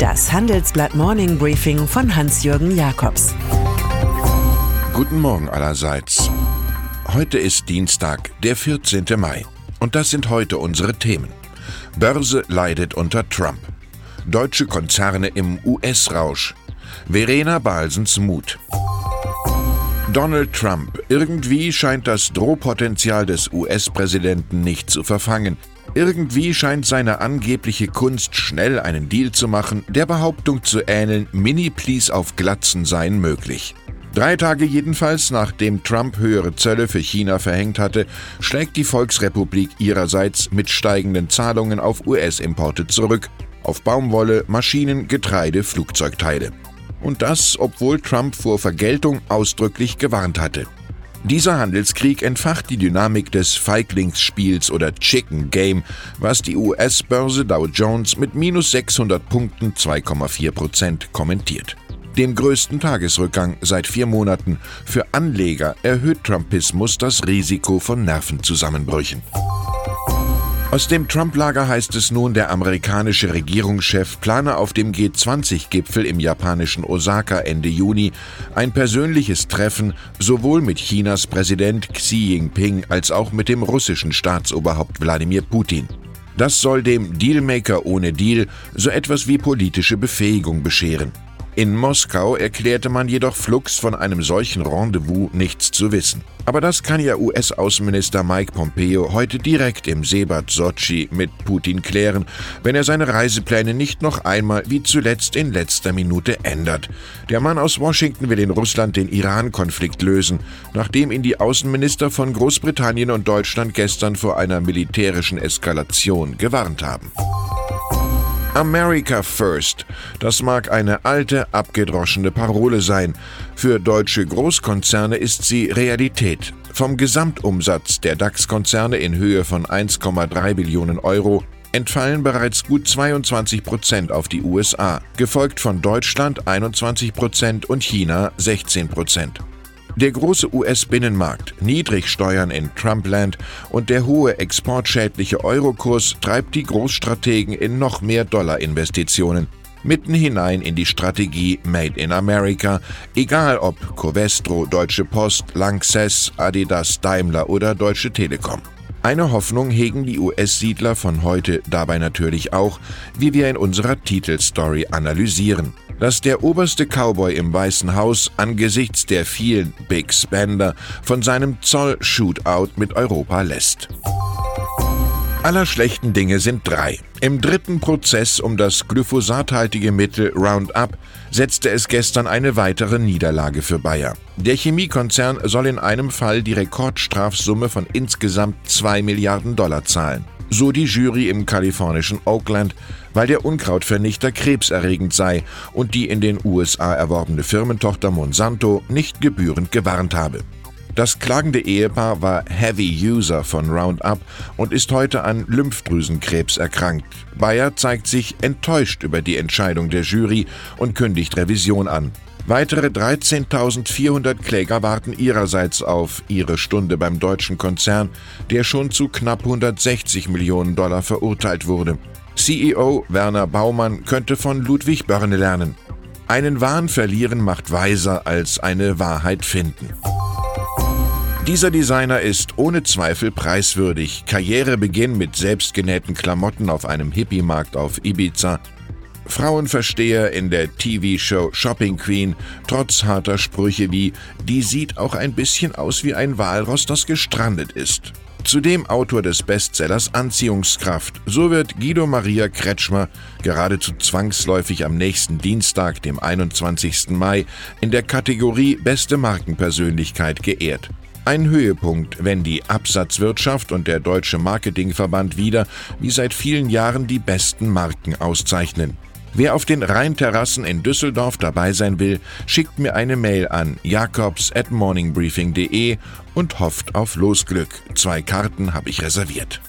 Das Handelsblatt Morning Briefing von Hans-Jürgen Jakobs. Guten Morgen allerseits. Heute ist Dienstag, der 14. Mai. Und das sind heute unsere Themen. Börse leidet unter Trump. Deutsche Konzerne im US-Rausch. Verena Balsens Mut. Donald Trump. Irgendwie scheint das Drohpotenzial des US-Präsidenten nicht zu verfangen. Irgendwie scheint seine angebliche Kunst, schnell einen Deal zu machen, der Behauptung zu ähneln, Mini-Please auf Glatzen seien möglich. Drei Tage jedenfalls, nachdem Trump höhere Zölle für China verhängt hatte, schlägt die Volksrepublik ihrerseits mit steigenden Zahlungen auf US-Importe zurück, auf Baumwolle, Maschinen, Getreide, Flugzeugteile. Und das, obwohl Trump vor Vergeltung ausdrücklich gewarnt hatte. Dieser Handelskrieg entfacht die Dynamik des Feiglingsspiels oder Chicken Game, was die US-Börse Dow Jones mit minus 600 Punkten 2,4 Prozent kommentiert. Den größten Tagesrückgang seit vier Monaten. Für Anleger erhöht Trumpismus das Risiko von Nervenzusammenbrüchen. Aus dem Trump-Lager heißt es nun, der amerikanische Regierungschef plane auf dem G20-Gipfel im japanischen Osaka Ende Juni ein persönliches Treffen sowohl mit Chinas Präsident Xi Jinping als auch mit dem russischen Staatsoberhaupt Wladimir Putin. Das soll dem Dealmaker ohne Deal so etwas wie politische Befähigung bescheren. In Moskau erklärte man jedoch flugs von einem solchen Rendezvous nichts zu wissen. Aber das kann ja US-Außenminister Mike Pompeo heute direkt im Seebad Sochi mit Putin klären, wenn er seine Reisepläne nicht noch einmal wie zuletzt in letzter Minute ändert. Der Mann aus Washington will in Russland den Iran-Konflikt lösen, nachdem ihn die Außenminister von Großbritannien und Deutschland gestern vor einer militärischen Eskalation gewarnt haben. America First. Das mag eine alte, abgedroschene Parole sein. Für deutsche Großkonzerne ist sie Realität. Vom Gesamtumsatz der DAX-Konzerne in Höhe von 1,3 Billionen Euro entfallen bereits gut 22 Prozent auf die USA, gefolgt von Deutschland 21 Prozent und China 16 Prozent. Der große US-Binnenmarkt, Niedrigsteuern in Trumpland und der hohe exportschädliche Eurokurs treibt die Großstrategen in noch mehr Dollarinvestitionen, mitten hinein in die Strategie Made in America, egal ob Covestro, Deutsche Post, Lanxess, Adidas, Daimler oder Deutsche Telekom. Eine Hoffnung hegen die US-Siedler von heute dabei natürlich auch, wie wir in unserer Titelstory analysieren dass der oberste Cowboy im Weißen Haus angesichts der vielen Big Spender von seinem Zoll-Shootout mit Europa lässt. Aller schlechten Dinge sind drei. Im dritten Prozess um das glyphosathaltige Mittel Roundup setzte es gestern eine weitere Niederlage für Bayer. Der Chemiekonzern soll in einem Fall die Rekordstrafsumme von insgesamt 2 Milliarden Dollar zahlen so die Jury im kalifornischen Oakland, weil der Unkrautvernichter krebserregend sei und die in den USA erworbene Firmentochter Monsanto nicht gebührend gewarnt habe. Das klagende Ehepaar war Heavy User von Roundup und ist heute an Lymphdrüsenkrebs erkrankt. Bayer zeigt sich enttäuscht über die Entscheidung der Jury und kündigt Revision an. Weitere 13.400 Kläger warten ihrerseits auf ihre Stunde beim deutschen Konzern, der schon zu knapp 160 Millionen Dollar verurteilt wurde. CEO Werner Baumann könnte von Ludwig Börne lernen. Einen Wahn verlieren macht weiser als eine Wahrheit finden. Dieser Designer ist ohne Zweifel preiswürdig. Karrierebeginn mit selbstgenähten Klamotten auf einem Hippie-Markt auf Ibiza, Frauenversteher in der TV-Show Shopping Queen, trotz harter Sprüche wie Die sieht auch ein bisschen aus wie ein Walross, das gestrandet ist. Zudem Autor des Bestsellers Anziehungskraft. So wird Guido Maria Kretschmer geradezu zwangsläufig am nächsten Dienstag, dem 21. Mai, in der Kategorie Beste Markenpersönlichkeit geehrt. Ein Höhepunkt, wenn die Absatzwirtschaft und der Deutsche Marketingverband wieder, wie seit vielen Jahren, die besten Marken auszeichnen. Wer auf den Rheinterrassen in Düsseldorf dabei sein will, schickt mir eine Mail an jakobs at morningbriefing.de und hofft auf Losglück. Zwei Karten habe ich reserviert.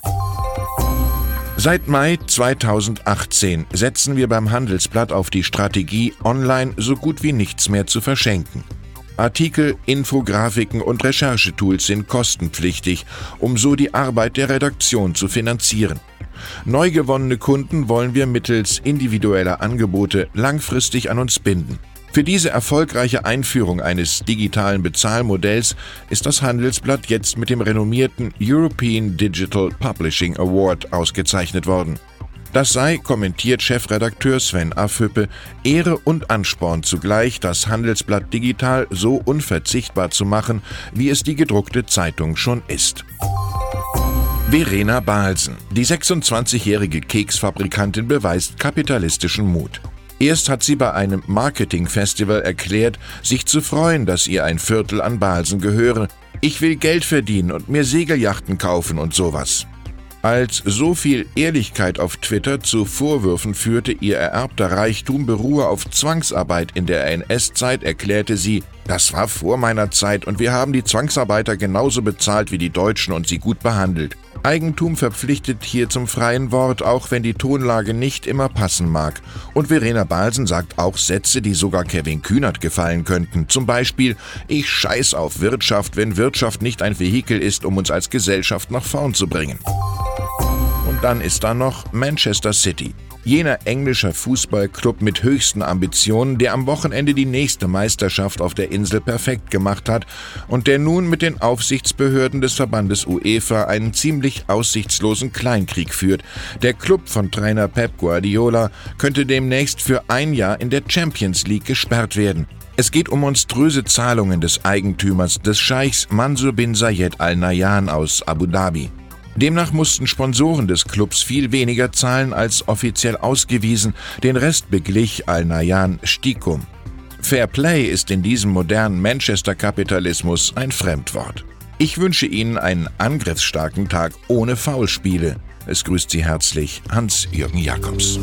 Seit Mai 2018 setzen wir beim Handelsblatt auf die Strategie, online so gut wie nichts mehr zu verschenken. Artikel, Infografiken und Recherchetools sind kostenpflichtig, um so die Arbeit der Redaktion zu finanzieren. Neu gewonnene Kunden wollen wir mittels individueller Angebote langfristig an uns binden. Für diese erfolgreiche Einführung eines digitalen Bezahlmodells ist das Handelsblatt jetzt mit dem renommierten European Digital Publishing Award ausgezeichnet worden. Das sei, kommentiert Chefredakteur Sven Affüppe, Ehre und Ansporn zugleich, das Handelsblatt digital so unverzichtbar zu machen, wie es die gedruckte Zeitung schon ist. Verena Balsen, die 26-jährige Keksfabrikantin, beweist kapitalistischen Mut. Erst hat sie bei einem Marketingfestival erklärt, sich zu freuen, dass ihr ein Viertel an Balsen gehöre. Ich will Geld verdienen und mir Segelyachten kaufen und sowas. Als so viel Ehrlichkeit auf Twitter zu Vorwürfen führte, ihr ererbter Reichtum beruhe auf Zwangsarbeit in der NS-Zeit, erklärte sie, das war vor meiner Zeit und wir haben die Zwangsarbeiter genauso bezahlt wie die Deutschen und sie gut behandelt. Eigentum verpflichtet hier zum freien Wort, auch wenn die Tonlage nicht immer passen mag. Und Verena Balsen sagt auch Sätze, die sogar Kevin Kühnert gefallen könnten. Zum Beispiel, ich scheiß auf Wirtschaft, wenn Wirtschaft nicht ein Vehikel ist, um uns als Gesellschaft nach vorn zu bringen. Dann ist da noch Manchester City. Jener englischer Fußballclub mit höchsten Ambitionen, der am Wochenende die nächste Meisterschaft auf der Insel perfekt gemacht hat und der nun mit den Aufsichtsbehörden des Verbandes UEFA einen ziemlich aussichtslosen Kleinkrieg führt. Der Club von Trainer Pep Guardiola könnte demnächst für ein Jahr in der Champions League gesperrt werden. Es geht um monströse Zahlungen des Eigentümers des Scheichs Mansur bin Zayed Al Nahyan aus Abu Dhabi. Demnach mussten Sponsoren des Clubs viel weniger zahlen als offiziell ausgewiesen, den Rest beglich Al-Nayan Stikum. Fair Play ist in diesem modernen Manchester-Kapitalismus ein Fremdwort. Ich wünsche Ihnen einen angriffsstarken Tag ohne Foulspiele. Es grüßt Sie herzlich Hans-Jürgen Jakobs.